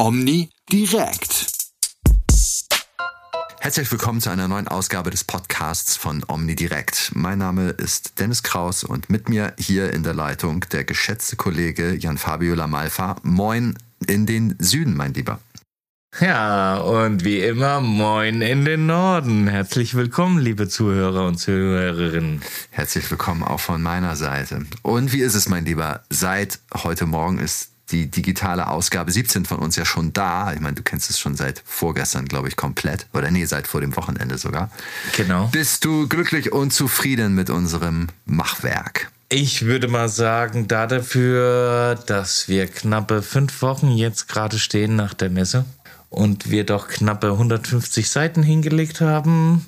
Omni direkt. Herzlich willkommen zu einer neuen Ausgabe des Podcasts von Omni Direkt. Mein Name ist Dennis Kraus und mit mir hier in der Leitung der geschätzte Kollege Jan Fabio Lamalfa. Moin in den Süden, mein Lieber. Ja, und wie immer, moin in den Norden. Herzlich willkommen, liebe Zuhörer und Zuhörerinnen. Herzlich willkommen auch von meiner Seite. Und wie ist es, mein Lieber? Seit heute Morgen ist die digitale Ausgabe 17 von uns ja schon da. Ich meine, du kennst es schon seit vorgestern, glaube ich, komplett. Oder nee, seit vor dem Wochenende sogar. Genau. Bist du glücklich und zufrieden mit unserem Machwerk? Ich würde mal sagen, da dafür, dass wir knappe fünf Wochen jetzt gerade stehen nach der Messe und wir doch knappe 150 Seiten hingelegt haben,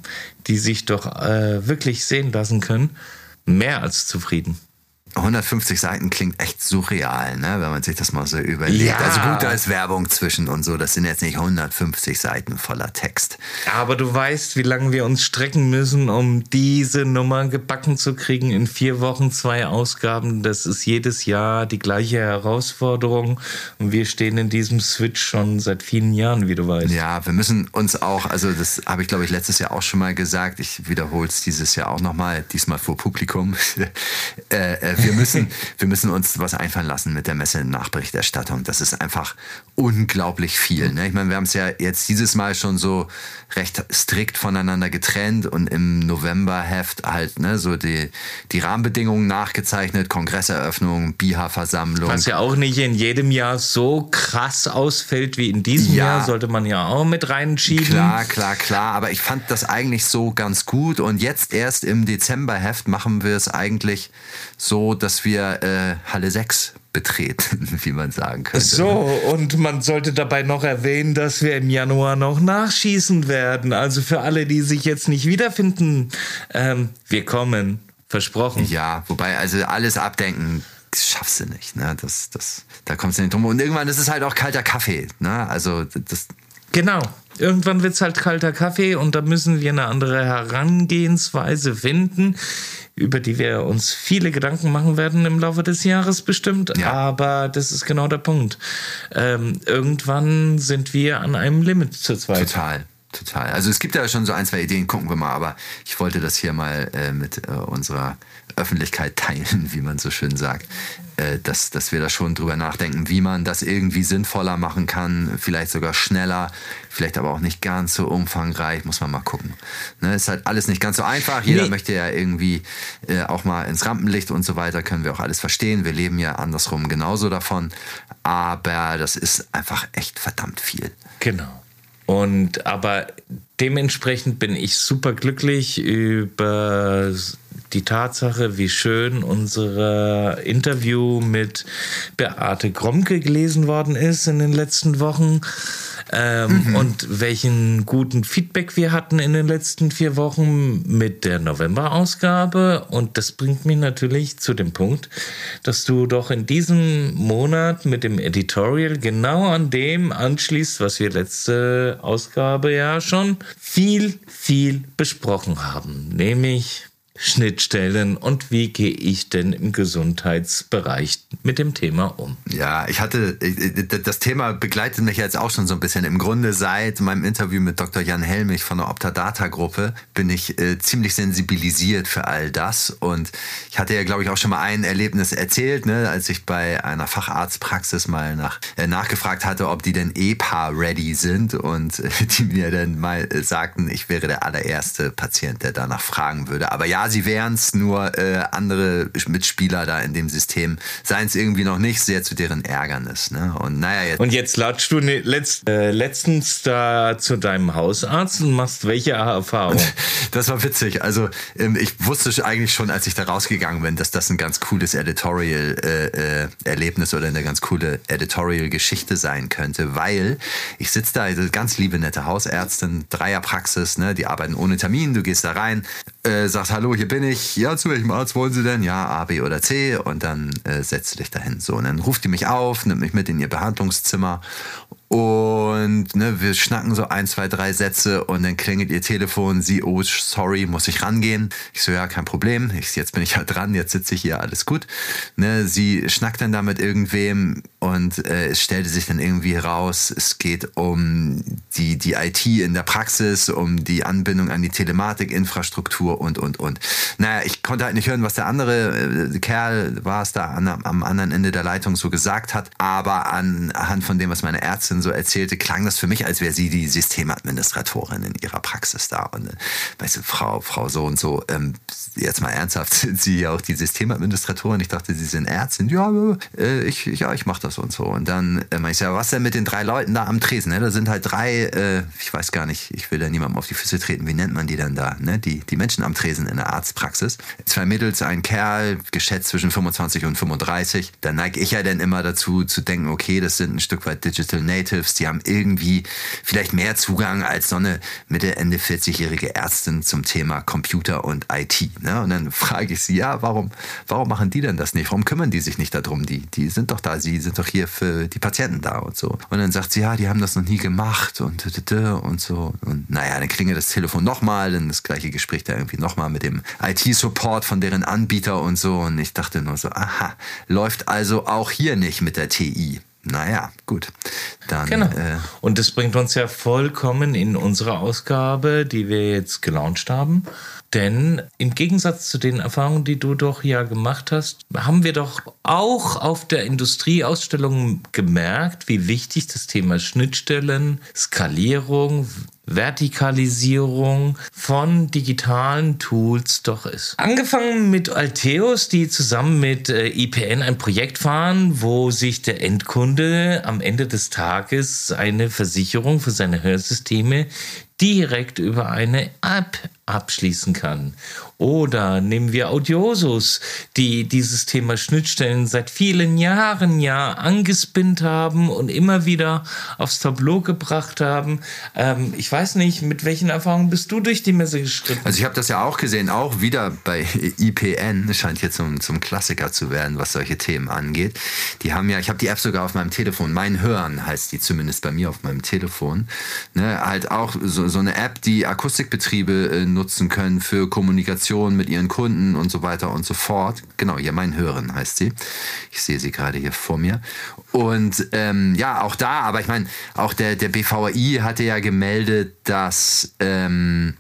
die sich doch äh, wirklich sehen lassen können, mehr als zufrieden. 150 Seiten klingt echt surreal, ne? wenn man sich das mal so überlegt. Ja. Also gut, da ist Werbung zwischen und so. Das sind jetzt nicht 150 Seiten voller Text. Aber du weißt, wie lange wir uns strecken müssen, um diese Nummer gebacken zu kriegen. In vier Wochen zwei Ausgaben. Das ist jedes Jahr die gleiche Herausforderung. Und wir stehen in diesem Switch schon seit vielen Jahren, wie du weißt. Ja, wir müssen uns auch, also das habe ich glaube ich letztes Jahr auch schon mal gesagt. Ich wiederhole es dieses Jahr auch nochmal, diesmal vor Publikum. äh, äh, wir müssen, wir müssen uns was einfallen lassen mit der Messe-Nachberichterstattung. Das ist einfach unglaublich viel. Ne? Ich meine, wir haben es ja jetzt dieses Mal schon so recht strikt voneinander getrennt und im Novemberheft halt ne, so die, die Rahmenbedingungen nachgezeichnet, Kongresseröffnung, BIHA-Versammlung. Was ja auch nicht in jedem Jahr so krass ausfällt wie in diesem Ja. Jahr, sollte man ja auch mit reinschieben. Klar, klar, klar. Aber ich fand das eigentlich so ganz gut. Und jetzt erst im Dezemberheft machen wir es eigentlich so, dass wir äh, Halle 6 betreten, wie man sagen könnte. So, und man sollte dabei noch erwähnen, dass wir im Januar noch nachschießen werden. Also für alle, die sich jetzt nicht wiederfinden, ähm, wir kommen. Versprochen. Ja, wobei, also alles abdenken schaffst du nicht. Ne? Das, das, da kommst du nicht drum. Und irgendwann ist es halt auch kalter Kaffee. Ne? Also das, Genau. Irgendwann wird's halt kalter Kaffee und da müssen wir eine andere Herangehensweise finden, über die wir uns viele Gedanken machen werden im Laufe des Jahres bestimmt. Ja. Aber das ist genau der Punkt. Ähm, irgendwann sind wir an einem Limit zu zweit. Total, total. Also es gibt ja schon so ein, zwei Ideen, gucken wir mal, aber ich wollte das hier mal äh, mit äh, unserer Öffentlichkeit teilen, wie man so schön sagt, äh, dass, dass wir da schon drüber nachdenken, wie man das irgendwie sinnvoller machen kann, vielleicht sogar schneller, vielleicht aber auch nicht ganz so umfangreich, muss man mal gucken. Ne, ist halt alles nicht ganz so einfach. Jeder Nee. möchte ja irgendwie äh, auch mal ins Rampenlicht und so weiter, können wir auch alles verstehen. Wir leben ja andersrum genauso davon, aber das ist einfach echt verdammt viel. Genau. Und aber dementsprechend bin ich super glücklich über die Tatsache, wie schön unser Interview mit Beate Gromke gelesen worden ist in den letzten Wochen. Ähm, Und welchen guten Feedback wir hatten in den letzten vier Wochen mit der November-Ausgabe. Und das bringt mich natürlich zu dem Punkt, dass du doch in diesem Monat mit dem Editorial genau an dem anschließt, was wir letzte Ausgabe ja schon viel, viel besprochen haben. Nämlich Schnittstellen und wie gehe ich denn im Gesundheitsbereich mit dem Thema um. Ja, ich hatte, das Thema begleitet mich jetzt auch schon so ein bisschen. Im Grunde seit meinem Interview mit Dr. Jan Helmich von der Optadata-Gruppe bin ich äh, ziemlich sensibilisiert für all das. Und ich hatte ja, glaube ich, auch schon mal ein Erlebnis erzählt, ne, als ich bei einer Facharztpraxis mal nach, äh, nachgefragt hatte, ob die denn EPA-ready sind. Und äh, die mir dann mal äh, sagten, ich wäre der allererste Patient, der danach fragen würde. Aber ja, sie wären es, nur äh, andere Mitspieler da in dem System seien es irgendwie noch nicht, sehr zu deren Ärgernis. Ne? Und naja, jetzt. Und jetzt latschst du ne, letzt, äh, letztens da zu deinem Hausarzt und machst welche Erfahrung? Das war witzig. Also ähm, ich wusste eigentlich schon, als ich da rausgegangen bin, dass das ein ganz cooles Editorial-Erlebnis oder eine ganz coole Editorial-Geschichte sein könnte, weil ich sitze da, also ganz liebe, nette Hausärztin, Dreierpraxis, ne, die arbeiten ohne Termin, du gehst da rein, äh, sagst, hallo, hier bin ich, ja, zu welchem Arzt wollen Sie denn? Ja, A, B oder C und dann äh, setzt du dich dahin. So, und dann ruft die mich auf, nimmt mich mit in ihr Behandlungszimmer Und ne, wir schnacken so ein, zwei, drei Sätze und dann klingelt ihr Telefon. Sie, oh, sorry, muss ich rangehen? Ich so, ja, kein Problem. Ich, jetzt bin ich halt dran, jetzt sitze ich hier, alles gut. Ne, sie schnackt dann da mit irgendwem und äh, es stellte sich dann irgendwie raus, es geht um die, die IT in der Praxis, um die Anbindung an die Telematikinfrastruktur und, und, und. Naja, ich konnte halt nicht hören, was der andere äh, Kerl war es da an, am anderen Ende der Leitung so gesagt hat, aber anhand von dem, was meine Ärztin so erzählte, klang das für mich, als wäre sie die Systemadministratorin in ihrer Praxis da. Und äh, weißt du, Frau, Frau so und so, ähm, jetzt mal ernsthaft, sind Sie ja auch die Systemadministratorin? Ich dachte, Sie sind Ärztin. Ja, äh, ich, ja, ich mache das und so. Und dann äh, meine ich, ja, was denn mit den drei Leuten da am Tresen? Ne? Da sind halt drei, äh, ich weiß gar nicht, ich will da niemandem auf die Füße treten. Wie nennt man die denn da? Ne? Die, die Menschen am Tresen in der Arztpraxis. Zwei Mädels, ein Kerl, geschätzt zwischen 25 und 35. Da neige ich ja dann immer dazu zu denken, okay, das sind ein Stück weit Digital Native Natives, die haben irgendwie vielleicht mehr Zugang als so eine Mitte, Ende 40-jährige Ärztin zum Thema Computer und IT. Ne? Und dann frage ich sie, ja, warum, warum machen die denn das nicht? Warum kümmern die sich nicht darum? Die, die sind doch da, sie sind doch hier für die Patienten da und so. Und dann sagt sie, ja, die haben das noch nie gemacht und und so. Und naja, dann klingelt das Telefon nochmal, dann das gleiche Gespräch da irgendwie nochmal mit dem IT-Support von deren Anbieter und so. Und ich dachte nur so, aha, läuft also auch hier nicht mit der TI. Naja, gut. Dann, genau. Äh, und das bringt uns ja vollkommen in unsere Ausgabe, die wir jetzt gelauncht haben. Denn im Gegensatz zu den Erfahrungen, die du doch ja gemacht hast, haben wir doch auch auf der Industrieausstellung gemerkt, wie wichtig das Thema Schnittstellen, Skalierung, Vertikalisierung von digitalen Tools doch ist. Angefangen mit Alteos, die zusammen mit äh, IPN ein Projekt fahren, wo sich der Endkunde am Ende des Tages eine Versicherung für seine Hörsysteme direkt über eine App abschließen kann. Oder nehmen wir Audiosus, die dieses Thema Schnittstellen seit vielen Jahren ja angespinnt haben und immer wieder aufs Tableau gebracht haben. Ähm, ich weiß nicht, mit welchen Erfahrungen bist du durch die Messe geschritten? Also ich habe das ja auch gesehen, auch wieder bei IPN, scheint hier zum, zum Klassiker zu werden, was solche Themen angeht. Die haben ja, ich habe die App sogar auf meinem Telefon, mein Hören heißt die zumindest bei mir auf meinem Telefon. Ne, halt auch so, so eine App, die Akustikbetriebe äh, nutzen können für Kommunikation mit ihren Kunden und so weiter und so fort. Genau, hier mein Hören heißt sie. Ich sehe sie gerade hier vor mir. Und ähm, ja, auch da, aber ich meine, auch der, der BVI hatte ja gemeldet, dass ähm,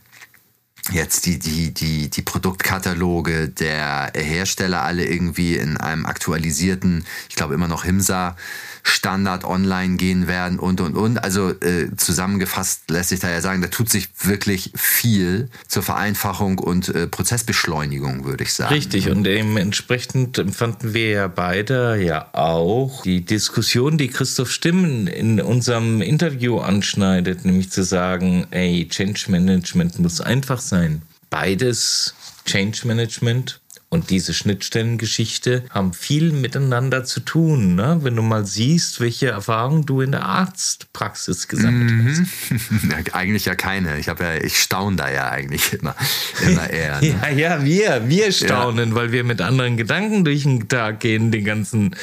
jetzt die, die, die, die Produktkataloge der Hersteller alle irgendwie in einem aktualisierten, ich glaube immer noch HIMSA, Standard online gehen werden und und und. Also äh, zusammengefasst lässt sich da ja sagen, da tut sich wirklich viel zur Vereinfachung und äh, Prozessbeschleunigung, würde ich sagen. Richtig, und dementsprechend empfanden wir ja beide ja auch die Diskussion, die Christoph Stimmen in unserem Interview anschneidet, nämlich zu sagen, ey, Change Management muss einfach sein. Beides Change Management und diese Schnittstellengeschichte haben viel miteinander zu tun. Ne? Wenn du mal siehst, welche Erfahrungen du in der Arztpraxis gesammelt mhm. hast. eigentlich ja keine. Ich habe ja, ich staune da ja eigentlich immer, immer eher. Ne? ja, ja, wir, wir staunen, ja. weil wir mit anderen Gedanken durch den Tag gehen, den ganzen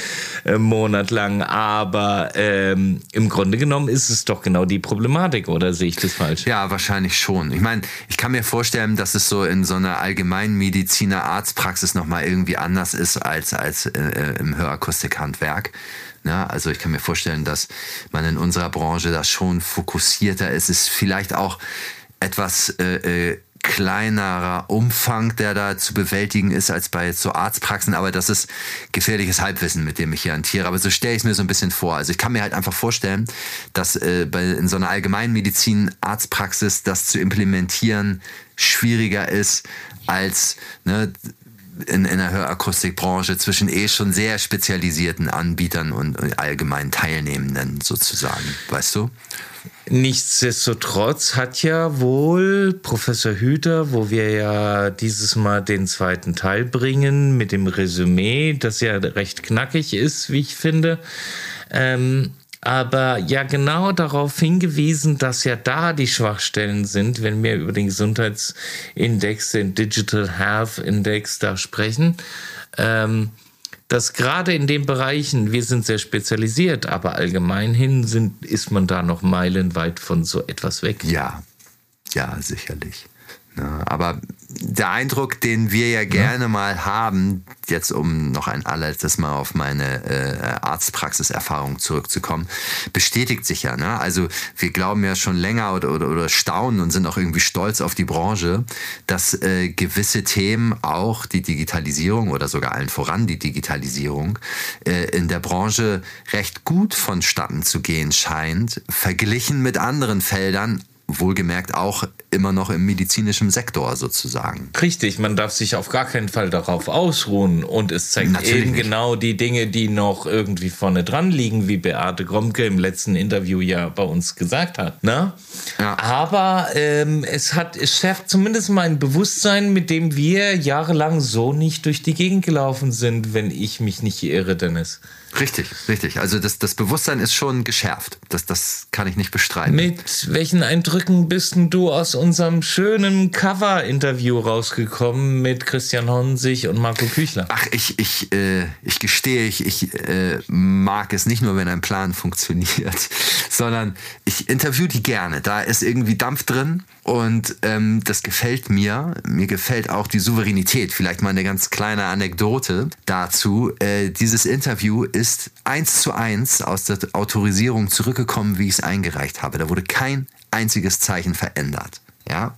äh, Monat lang. Aber ähm, im Grunde genommen ist es doch genau die Problematik, oder sehe ich das falsch? Ja, wahrscheinlich schon. Ich meine, ich kann mir vorstellen, dass es so in so einer Allgemeinmediziner Arztpraxis Praxis nochmal irgendwie anders ist als, als äh, im Hörakustikhandwerk. Ja, also ich kann mir vorstellen, dass man in unserer Branche da schon fokussierter ist. Es ist vielleicht auch etwas äh, äh, kleinerer Umfang, der da zu bewältigen ist als bei so Arztpraxen, aber das ist gefährliches Halbwissen, mit dem ich hier hantiere. Aber so stelle ich es mir so ein bisschen vor. Also ich kann mir halt einfach vorstellen, dass äh, bei, in so einer Allgemeinmedizin Arztpraxis das zu implementieren schwieriger ist als ne, in, in der Hörakustikbranche zwischen eh schon sehr spezialisierten Anbietern und allgemein Teilnehmenden sozusagen, weißt du? Nichtsdestotrotz hat ja wohl Professor Hüter, wo wir ja dieses Mal den zweiten Teil bringen mit dem Resümee, das ja recht knackig ist, wie ich finde, ähm, aber ja genau darauf hingewiesen, dass ja da die Schwachstellen sind, wenn wir über den Gesundheitsindex, den Digital Health Index da sprechen. Ähm, dass gerade in den Bereichen, wir sind sehr spezialisiert, aber allgemein hin sind, ist man da noch meilenweit von so etwas weg. Ja, ja, sicherlich. Ja, aber der Eindruck, den wir ja gerne ja. mal haben, jetzt um noch ein allerletztes Mal auf meine äh, Arztpraxiserfahrung zurückzukommen, bestätigt sich ja. Ne? Also wir glauben ja schon länger oder, oder, oder staunen und sind auch irgendwie stolz auf die Branche, dass äh, gewisse Themen, auch die Digitalisierung oder sogar allen voran die Digitalisierung, äh, in der Branche recht gut vonstatten zu gehen scheint, verglichen mit anderen Feldern, wohlgemerkt auch immer noch im medizinischen Sektor sozusagen. Richtig, man darf sich auf gar keinen Fall darauf ausruhen und es zeigt Natürlich eben nicht. genau die Dinge, die noch irgendwie vorne dran liegen, wie Beate Gromke im letzten Interview ja bei uns gesagt hat. Ne? Ja. Aber ähm, es hat, es schärft zumindest mein Bewusstsein, mit dem wir jahrelang so nicht durch die Gegend gelaufen sind, wenn ich mich nicht irre, Dennis. Richtig, richtig. Also das, das Bewusstsein ist schon geschärft. Das, das kann ich nicht bestreiten. Mit welchen Eindrücken bist du aus unserem schönen Cover-Interview rausgekommen mit Christian Honsig und Marco Küchler? Ach, ich, ich, äh, ich gestehe, ich, ich äh, mag es nicht nur, wenn ein Plan funktioniert, sondern ich interview die gerne. Da ist irgendwie Dampf drin und ähm, das gefällt mir. Mir gefällt auch die Souveränität. Vielleicht mal eine ganz kleine Anekdote dazu. Äh, dieses Interview ist eins zu eins aus der Autorisierung zurückgekommen, wie ich es eingereicht habe. Da wurde kein einziges Zeichen verändert. Ja,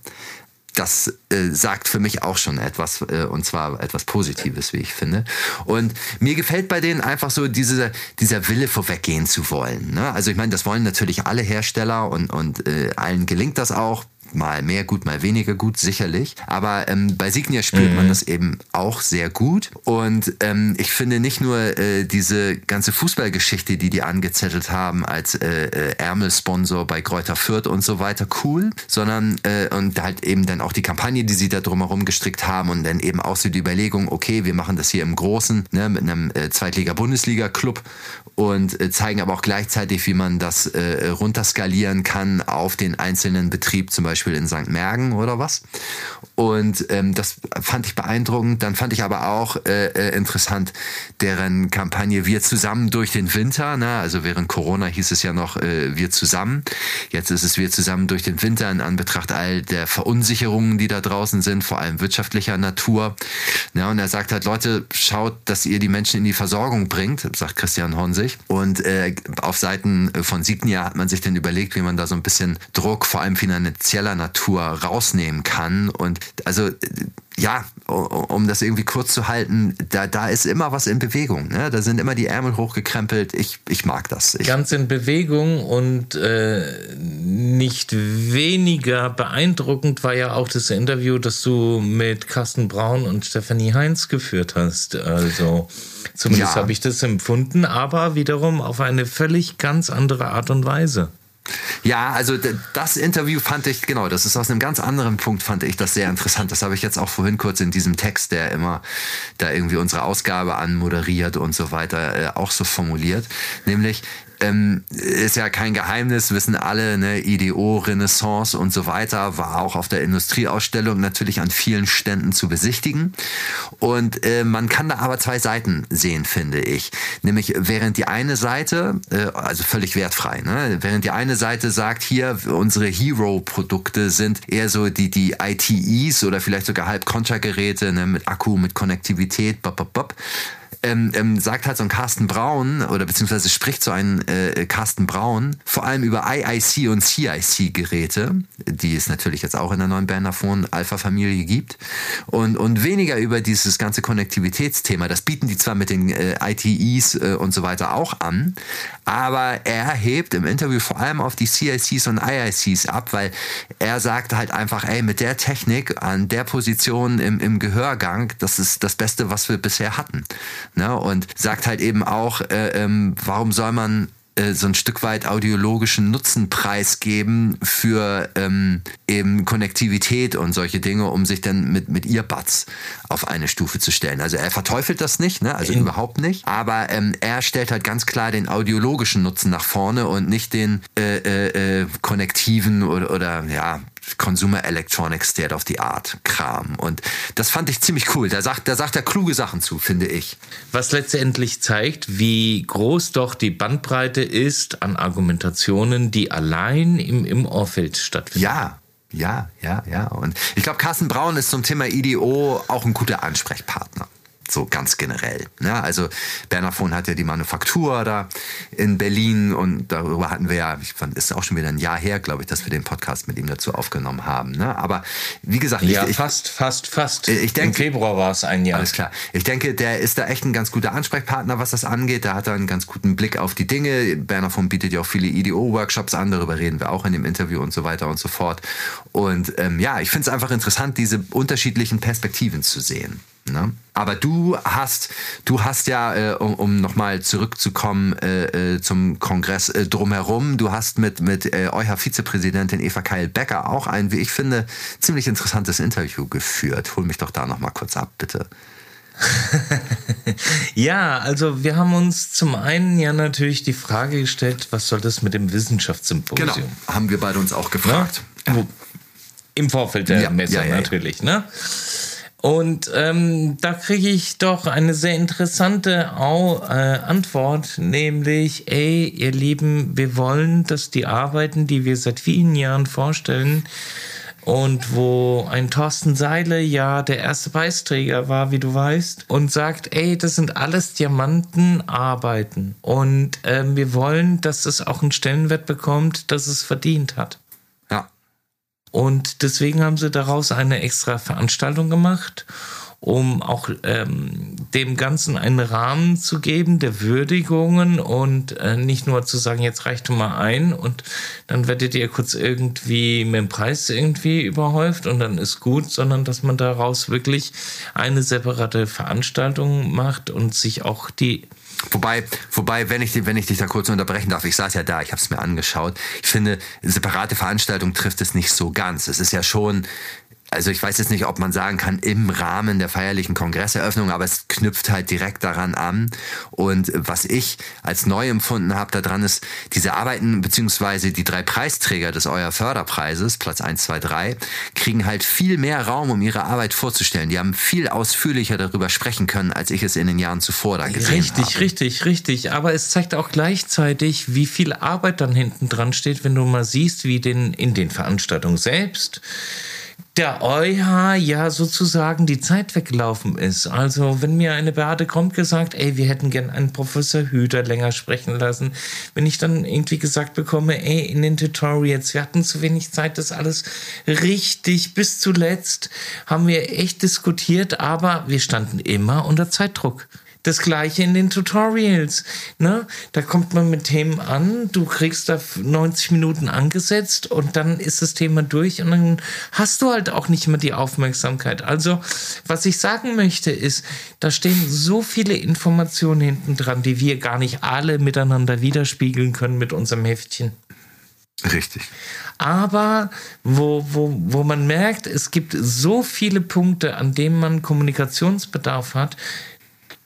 das äh, sagt für mich auch schon etwas, äh, und zwar etwas Positives, wie ich finde. Und mir gefällt bei denen einfach so diese, dieser Wille vorweggehen zu wollen. Ne? Also ich meine, das wollen natürlich alle Hersteller und, und äh, allen gelingt das auch mal mehr gut, mal weniger gut, sicherlich. Aber ähm, bei Signia spürt mhm. man das eben auch sehr gut. Und ähm, ich finde nicht nur äh, diese ganze Fußballgeschichte, die die angezettelt haben als äh, äh, Ärmelsponsor bei Kräuter Fürth und so weiter cool, sondern äh, und halt eben dann auch die Kampagne, die sie da drumherum gestrickt haben und dann eben auch so die Überlegung, okay, wir machen das hier im Großen, ne, mit einem äh, Zweitliga-Bundesliga-Club und äh, zeigen aber auch gleichzeitig, wie man das runterskalieren kann auf den einzelnen Betrieb, zum Beispiel in St. Mergen oder was. Und ähm, das fand ich beeindruckend. Dann fand ich aber auch äh, äh, interessant deren Kampagne Wir zusammen durch den Winter. Ne? Also während Corona hieß es ja noch äh, Wir zusammen. Jetzt ist es Wir zusammen durch den Winter in Anbetracht all der Verunsicherungen, die da draußen sind, vor allem wirtschaftlicher Natur. Ja, und er sagt halt, Leute, schaut, dass ihr die Menschen in die Versorgung bringt, sagt Christian Honsig. Und äh, auf Seiten von Signia hat man sich dann überlegt, wie man da so ein bisschen Druck, vor allem finanzieller Natur, rausnehmen kann. Und also ja, um das irgendwie kurz zu halten, da, da ist immer was in Bewegung. Ne? Da sind immer die Ärmel hochgekrempelt. Ich, ich mag das. Ich Ganz in Bewegung und äh, nicht weniger beeindruckend war ja auch das Interview, das du mit Carsten Braun und Stefanie Heinz geführt hast. Also zumindest ja. habe ich das empfunden, aber wiederum auf eine völlig ganz andere Art und Weise. Ja, also das Interview fand ich, genau, das ist aus einem ganz anderen Punkt, fand ich das sehr interessant. Das habe ich jetzt auch vorhin kurz in diesem Text, der immer da irgendwie unsere Ausgabe anmoderiert und so weiter, äh, auch so formuliert. Nämlich, ähm, ist ja kein Geheimnis, wissen alle, ne, IDO, Renaissance und so weiter, war auch auf der Industrieausstellung natürlich an vielen Ständen zu besichtigen. Und äh, man kann da aber zwei Seiten sehen, finde ich. Nämlich während die eine Seite, äh, also völlig wertfrei, ne, während die eine Seite sagt, hier, unsere Hero-Produkte sind eher so die, die ITEs oder vielleicht sogar Halb-Contra-Geräte ne, mit Akku, mit Konnektivität, bop, bop, bop ähm, ähm, sagt halt so ein Carsten Braun oder beziehungsweise spricht so ein äh, Carsten Braun vor allem über IIC und CIC-Geräte, die es natürlich jetzt auch in der neuen Bandaphone Alpha-Familie gibt und, und weniger über dieses ganze Konnektivitätsthema. Das bieten die zwar mit den äh, ITEs äh, und so weiter auch an, aber er hebt im Interview vor allem auf die CICs und IICs ab, weil er sagt halt einfach, ey, mit der Technik an der Position im, im Gehörgang, das ist das Beste, was wir bisher hatten. Ne? Und sagt halt eben auch, äh, ähm, warum soll man äh, so ein Stück weit audiologischen Nutzen preisgeben für ähm, eben Konnektivität und solche Dinge, um sich dann mit, mit Earbuds auf eine Stufe zu stellen. Also er verteufelt das nicht, ne? also In überhaupt nicht, aber ähm, er stellt halt ganz klar den audiologischen Nutzen nach vorne und nicht den äh, äh, äh konnektiven oder, oder ja, Consumer Electronics State of the Art Kram. Und das fand ich ziemlich cool. Da sagt, da sagt er kluge Sachen zu, finde ich. Was letztendlich zeigt, wie groß doch die Bandbreite ist an Argumentationen, die allein im, im Ohrfeld stattfinden. Ja, ja, ja, ja. Und ich glaube, Carsten Braun ist zum Thema IDO auch ein guter Ansprechpartner so ganz generell. Ne? Also Bernafon hat ja die Manufaktur da in Berlin und darüber hatten wir ja, ich fand, ist auch schon wieder ein Jahr her, glaube ich, dass wir den Podcast mit ihm dazu aufgenommen haben. Ne? Aber wie gesagt, ja, ich, fast, fast, fast. Ich denke, Im Februar war es ein Jahr. Alles klar. Ich denke, der ist da echt ein ganz guter Ansprechpartner, was das angeht. Da hat er einen ganz guten Blick auf die Dinge. Bernafon bietet ja auch viele IDO-Workshops an, darüber reden wir auch in dem Interview und so weiter und so fort. Und ähm, ja, ich finde es einfach interessant, diese unterschiedlichen Perspektiven zu sehen. Ne? Aber du hast, du hast ja, äh, um, um nochmal zurückzukommen äh, äh, zum Kongress äh, drumherum, du hast mit, mit äh, eurer Vizepräsidentin Eva Keil-Becker auch ein, wie ich finde, ziemlich interessantes Interview geführt. Hol mich doch da nochmal kurz ab, bitte. ja, also wir haben uns zum einen ja natürlich die Frage gestellt, was soll das mit dem Wissenschaftssymposium? Genau, haben wir beide uns auch gefragt. Ja? Im Vorfeld der ja, Messe ja, natürlich, ne? Und ähm, da kriege ich doch eine sehr interessante Au äh, Antwort, nämlich, ey, ihr Lieben, wir wollen, dass die Arbeiten, die wir seit vielen Jahren vorstellen, und wo ein Thorsten Seile ja der erste Preisträger war, wie du weißt, und sagt, ey, das sind alles Diamantenarbeiten und ähm, wir wollen, dass es auch einen Stellenwert bekommt, dass es verdient hat. Und deswegen haben sie daraus eine extra Veranstaltung gemacht, um auch ähm, dem Ganzen einen Rahmen zu geben der Würdigungen und äh, nicht nur zu sagen, jetzt reicht du mal ein und dann werdet ihr kurz irgendwie mit dem Preis irgendwie überhäuft und dann ist gut, sondern dass man daraus wirklich eine separate Veranstaltung macht und sich auch die Wobei, wobei, wenn ich, wenn ich dich da kurz unterbrechen darf, ich saß ja da, ich habe es mir angeschaut. Ich finde, separate Veranstaltung trifft es nicht so ganz. Es ist ja schon also ich weiß jetzt nicht, ob man sagen kann, im Rahmen der feierlichen Kongresseröffnung, aber es knüpft halt direkt daran an. Und was ich als neu empfunden habe daran ist, diese Arbeiten beziehungsweise die drei Preisträger des Euer Förderpreises, Platz 1, 2, 3, kriegen halt viel mehr Raum, um ihre Arbeit vorzustellen. Die haben viel ausführlicher darüber sprechen können, als ich es in den Jahren zuvor da gesehen richtig, habe. Richtig, richtig, richtig. Aber es zeigt auch gleichzeitig, wie viel Arbeit dann hinten dran steht, wenn du mal siehst, wie den, in den Veranstaltungen selbst der EuH ja sozusagen die Zeit weggelaufen ist. Also wenn mir eine Beate kommt gesagt, ey, wir hätten gern einen Professor Hüter länger sprechen lassen, wenn ich dann irgendwie gesagt bekomme, ey, in den Tutorials, wir hatten zu wenig Zeit, das alles richtig bis zuletzt haben wir echt diskutiert, aber wir standen immer unter Zeitdruck. Das gleiche in den Tutorials. Ne? Da kommt man mit Themen an, du kriegst da 90 Minuten angesetzt und dann ist das Thema durch und dann hast du halt auch nicht mehr die Aufmerksamkeit. Also, was ich sagen möchte, ist, da stehen so viele Informationen hinten dran, die wir gar nicht alle miteinander widerspiegeln können mit unserem Heftchen. Richtig. Aber wo, wo, wo man merkt, es gibt so viele Punkte, an denen man Kommunikationsbedarf hat,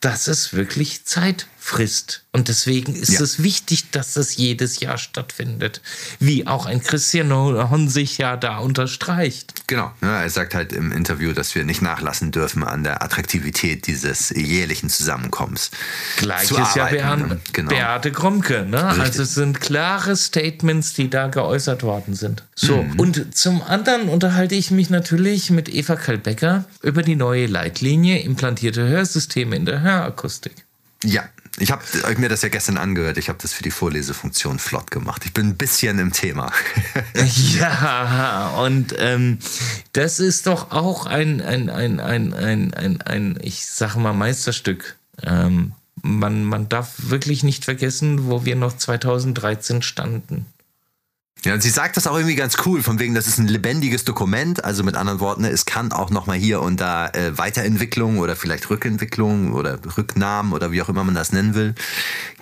dass es wirklich Zeit frisst. Und deswegen ist ja. es wichtig, dass das jedes Jahr stattfindet. Wie auch ein Christian Horn sich ja da unterstreicht. Genau. Ja, er sagt halt im Interview, dass wir nicht nachlassen dürfen an der Attraktivität dieses jährlichen Zusammenkommens. Gleiches ja Beate, genau. Beate Gromke. Ne? Also es sind klare Statements, die da geäußert worden sind. So, mhm. und zum anderen unterhalte ich mich natürlich mit Eva Kalbecker über die neue Leitlinie implantierte Hörsysteme in der Hörakustik. Ja, ich habe mir das ja gestern angehört. Ich habe das für die Vorlesefunktion flott gemacht. Ich bin ein bisschen im Thema. ja, und ähm, das ist doch auch ein, ein, ein, ein, ein, ein, ein ich sage mal, Meisterstück. Ähm, man, man darf wirklich nicht vergessen, wo wir noch 2013 standen. Ja, und sie sagt das auch irgendwie ganz cool, von wegen, das ist ein lebendiges Dokument. Also mit anderen Worten, es kann auch nochmal hier und da äh, Weiterentwicklung oder vielleicht Rückentwicklung oder Rücknahmen oder wie auch immer man das nennen will,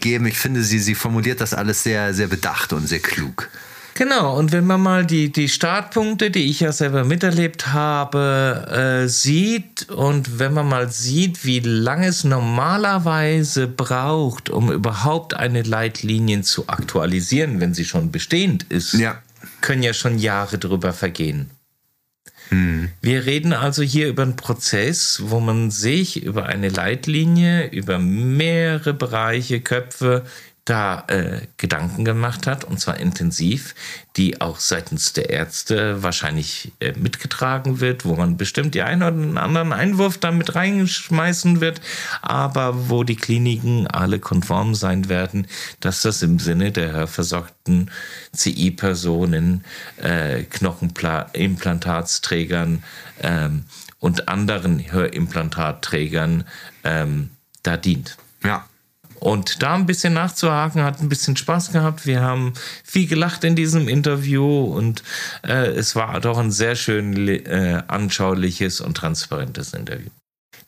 geben. Ich finde, sie, sie formuliert das alles sehr, sehr bedacht und sehr klug. Genau, und wenn man mal die, die Startpunkte, die ich ja selber miterlebt habe, äh, sieht und wenn man mal sieht, wie lange es normalerweise braucht, um überhaupt eine Leitlinie zu aktualisieren, wenn sie schon bestehend ist. Ja. können ja schon Jahre drüber vergehen. Hm. Wir reden also hier über einen Prozess, wo man sich über eine Leitlinie, über mehrere Bereiche, Köpfe da äh, Gedanken gemacht hat, und zwar intensiv, die auch seitens der Ärzte wahrscheinlich äh, mitgetragen wird, wo man bestimmt die einen oder anderen Einwurf damit reinschmeißen wird, aber wo die Kliniken alle konform sein werden, dass das im Sinne der hörversorgten CI-Personen, äh, Knochenimplantatsträgern ähm, und anderen Hörimplantatträgern ähm, da dient. Ja. Und da ein bisschen nachzuhaken, hat ein bisschen Spaß gehabt. Wir haben viel gelacht in diesem Interview und äh, es war doch ein sehr schön äh, anschauliches und transparentes Interview.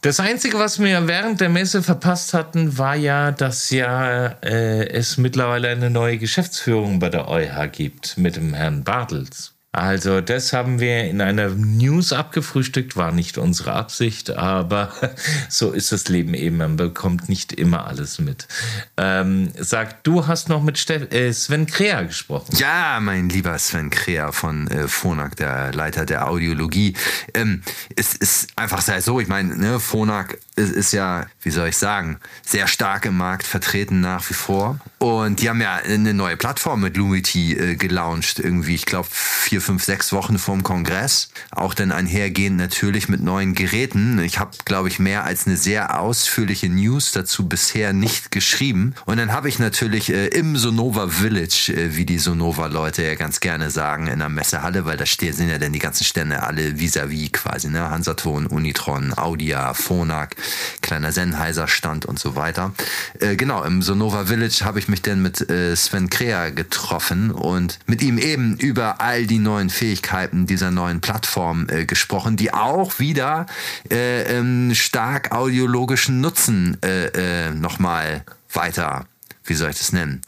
Das Einzige, was wir während der Messe verpasst hatten, war ja, dass ja äh, es mittlerweile eine neue Geschäftsführung bei der EuH gibt mit dem Herrn Bartels. Also das haben wir in einer News abgefrühstückt, war nicht unsere Absicht, aber so ist das Leben eben. Man bekommt nicht immer alles mit. Ähm, sag, du hast noch mit Steff äh, Sven Krea gesprochen. Ja, mein lieber Sven Krea von äh, Phonak, der Leiter der Audiologie. Ähm, es ist einfach sehr so, ich meine, ne, Phonak ist, ist ja, wie soll ich sagen, sehr stark im Markt vertreten nach wie vor. Und die haben ja eine neue Plattform mit Lumity äh, gelauncht, irgendwie, ich glaube, vier, fünf, sechs Wochen vorm Kongress. Auch dann einhergehend natürlich mit neuen Geräten. Ich habe, glaube ich, mehr als eine sehr ausführliche News dazu bisher nicht geschrieben. Und dann habe ich natürlich äh, im Sonova Village, äh, wie die Sonova-Leute ja ganz gerne sagen, in der Messehalle, weil da stehen, sind ja dann die ganzen Stände alle vis-à-vis -vis quasi, ne? Hansaton, Unitron, Audia, Phonak, kleiner Sennheiser-Stand und so weiter. Äh, genau, im Sonova Village habe ich mich dann mit äh, Sven Krea getroffen und mit ihm eben über all die neuen Fähigkeiten dieser neuen Plattform äh, gesprochen, die auch wieder äh, ähm, stark audiologischen Nutzen äh, äh, nochmal weiter, wie soll ich das nennen?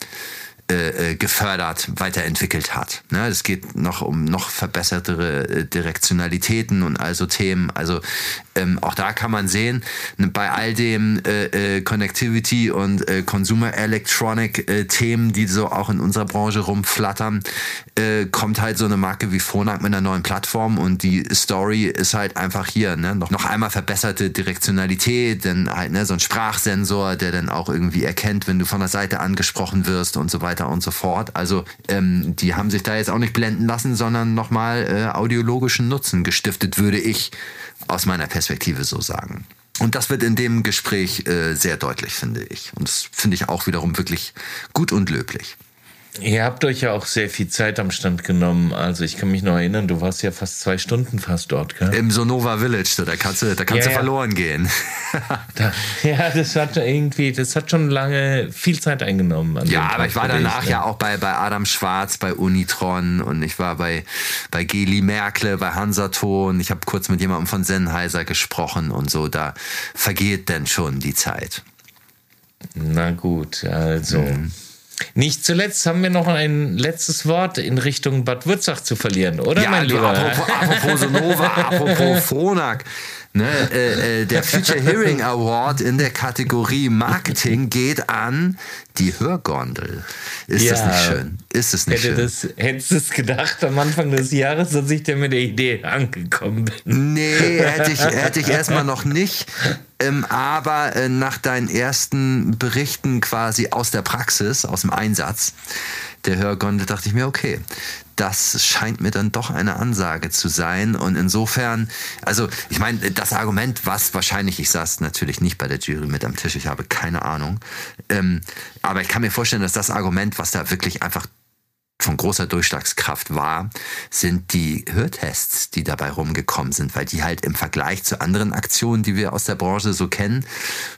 Äh, äh, gefördert, weiterentwickelt hat. Ne? Es geht noch um noch verbessertere äh, Direktionalitäten und also Themen. Also ähm, auch da kann man sehen, ne, bei all dem äh, äh, Connectivity und äh, Consumer Electronic äh, Themen, die so auch in unserer Branche rumflattern, äh, kommt halt so eine Marke wie Phonak mit einer neuen Plattform und die Story ist halt einfach hier, ne? noch, noch einmal verbesserte Direktionalität, dann halt ne, so ein Sprachsensor, der dann auch irgendwie erkennt, wenn du von der Seite angesprochen wirst und so weiter und so fort. Also ähm, die haben sich da jetzt auch nicht blenden lassen, sondern nochmal äh, audiologischen Nutzen gestiftet, würde ich aus meiner Perspektive so sagen. Und das wird in dem Gespräch äh, sehr deutlich, finde ich. Und das finde ich auch wiederum wirklich gut und löblich. Ihr habt euch ja auch sehr viel Zeit am Stand genommen. Also ich kann mich noch erinnern, du warst ja fast zwei Stunden fast dort, gell? Im Sonova Village, da kannst du, da kannst ja, du verloren ja. gehen. da, ja, das hat irgendwie, das hat schon lange viel Zeit eingenommen. ja, aber ich war danach ich, ja auch bei, bei Adam Schwarz, bei Unitron und ich war bei, bei Geli Merkle, bei Hansaton. Ich habe kurz mit jemandem von Sennheiser gesprochen und so. Da vergeht denn schon die Zeit. Na gut, also. Mhm. Nicht zuletzt haben wir noch ein letztes Wort in Richtung Bad Würzach zu verlieren, oder ja, mein Lieber? Apropos, apropos Sonova, apropos Phonak. Ne, äh, äh, der Future Hearing Award in der Kategorie Marketing geht an die Hörgondel. Ist ja, das nicht schön? Ist es nicht hätte schön? Das, hättest du es gedacht am Anfang des Jahres, dass ich dir mit der Idee angekommen bin? Nee, hätte ich, hätte ich erstmal noch nicht. Ähm, aber äh, nach deinen ersten Berichten quasi aus der Praxis, aus dem Einsatz der Hörgondel, dachte ich mir, okay, das scheint mir dann doch eine Ansage zu sein. Und insofern, also ich meine, das Argument, was wahrscheinlich, ich saß natürlich nicht bei der Jury mit am Tisch, ich habe keine Ahnung, ähm, aber ich kann mir vorstellen, dass das Argument, was da wirklich einfach von großer Durchschlagskraft war, sind die Hörtests, die dabei rumgekommen sind, weil die halt im Vergleich zu anderen Aktionen, die wir aus der Branche so kennen,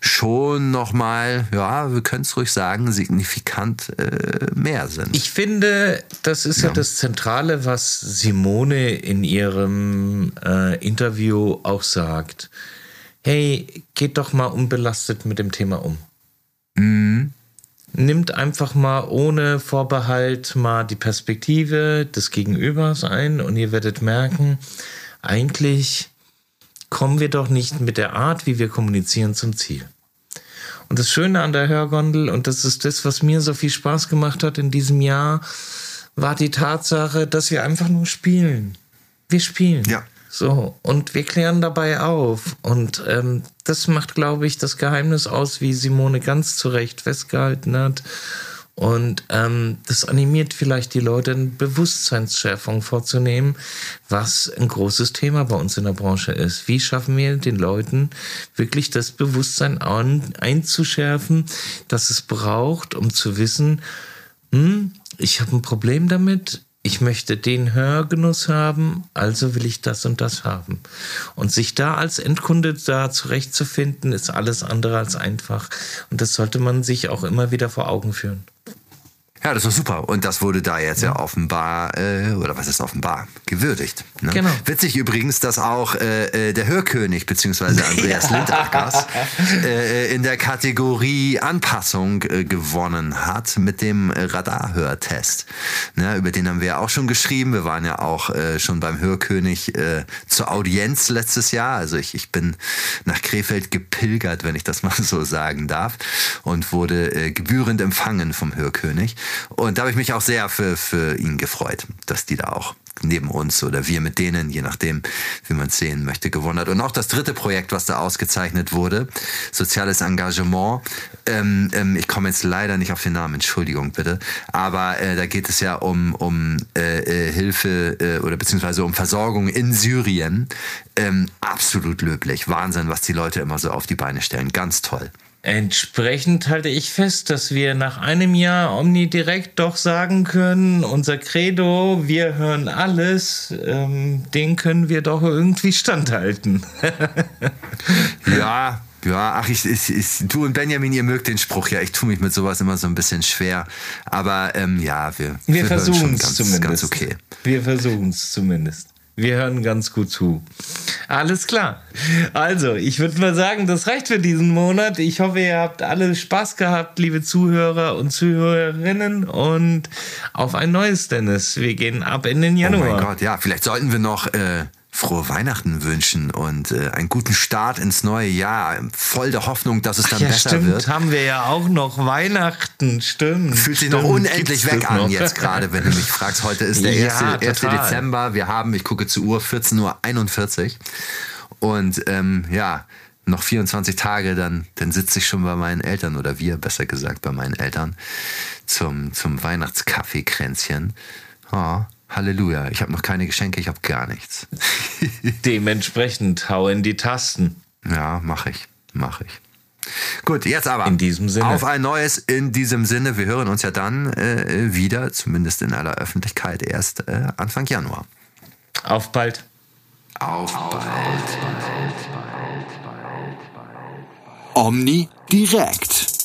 schon nochmal, ja, wir können es ruhig sagen, signifikant äh, mehr sind. Ich finde, das ist ja. ja. das Zentrale, was Simone in ihrem äh, Interview auch sagt. Hey, geht doch mal unbelastet mit dem Thema um. Mhm nimmt einfach mal ohne Vorbehalt mal die Perspektive des Gegenübers ein und ihr werdet merken, eigentlich kommen wir doch nicht mit der Art, wie wir kommunizieren, zum Ziel. Und das Schöne an der Hörgondel, und das ist das, was mir so viel Spaß gemacht hat in diesem Jahr, war die Tatsache, dass wir einfach nur spielen. Wir spielen. Ja. So, und wir klären dabei auf. Und ähm, das macht, glaube ich, das Geheimnis aus, wie Simone ganz zu Recht festgehalten hat. Und ähm, das animiert vielleicht die Leute, eine Bewusstseinsschärfung vorzunehmen, was ein großes Thema bei uns in der Branche ist. Wie schaffen wir den Leuten wirklich das Bewusstsein an, einzuschärfen, das es braucht, um zu wissen, hm, ich habe ein Problem damit, ich möchte den Hörgenuss haben, also will ich das und das haben. Und sich da als Endkunde da zurechtzufinden, ist alles andere als einfach. Und das sollte man sich auch immer wieder vor Augen führen. Ja, das war super. Und das wurde da jetzt ja, ja offenbar, äh, oder was ist offenbar, gewürdigt. Ne? Genau. Witzig übrigens, dass auch äh, äh der Hörkönig bzw. Andreas Lindackers äh, in der Kategorie Anpassung äh, gewonnen hat mit dem Radarhörtest. Ne, über den haben wir ja auch schon geschrieben. Wir waren ja auch äh, schon beim Hörkönig äh, zur Audienz letztes Jahr. Also ich, ich bin nach Krefeld gepilgert, wenn ich das mal so sagen darf, und wurde äh, gebührend empfangen vom Hörkönig. Und da habe ich mich auch sehr für, für ihn gefreut, dass die da auch neben uns oder wir mit denen, je nachdem, wie man es sehen möchte, gewonnen hat. Und auch das dritte Projekt, was da ausgezeichnet wurde, soziales Engagement. Ähm, ähm, ich komme jetzt leider nicht auf den Namen, Entschuldigung bitte. Aber äh, da geht es ja um, um äh, äh, Hilfe äh, oder beziehungsweise um Versorgung in Syrien. Ähm, absolut löblich. Wahnsinn, was die Leute immer so auf die Beine stellen. Ganz toll. Entsprechend halte ich fest, dass wir nach einem Jahr Omnidirekt doch sagen können, unser Credo, wir hören alles, ähm, den können wir doch irgendwie standhalten. ja, ja, ach, ich, ich, ich, du und Benjamin, ihr mögt den Spruch ja. Ich tue mich mit sowas immer so ein bisschen schwer. Aber ähm, ja, wir, wir, wir versuchen es zumindest. Ganz okay. Wir versuchen es zumindest. Wir hören ganz gut zu. Alles klar. Also, ich würde mal sagen, das reicht für diesen Monat. Ich hoffe, ihr habt alle Spaß gehabt, liebe Zuhörer und Zuhörerinnen. Und auf ein neues, Dennis. Wir gehen ab in den Januar. Oh mein Gott, ja, vielleicht sollten wir noch. Äh frohe Weihnachten wünschen und äh, einen guten Start ins neue Jahr. Voll der Hoffnung, dass es dann ja, besser stimmt, wird. haben wir ja auch noch Weihnachten, stimmt. Fühlt sich noch unendlich weg an jetzt gerade, wenn du mich fragst. Heute ist der Ja, 1. 1. total. Dezember. Wir haben, ich gucke zur Uhr, 14.41 Uhr. Und ähm, ja, noch 24 Tage, dann, dann sitze ich schon bei meinen Eltern oder wir, besser gesagt, bei meinen Eltern zum, zum Weihnachtskaffeekränzchen. Oh, Halleluja, ich habe noch keine Geschenke, ich habe gar nichts. Dementsprechend hau in die Tasten. Ja, mache ich, mache ich. Gut, jetzt aber. In diesem Sinne. Auf ein neues in diesem Sinne. Wir hören uns ja dann äh, wieder, zumindest in aller Öffentlichkeit, erst äh, Anfang Januar. Auf bald. Auf bald. Omni direkt.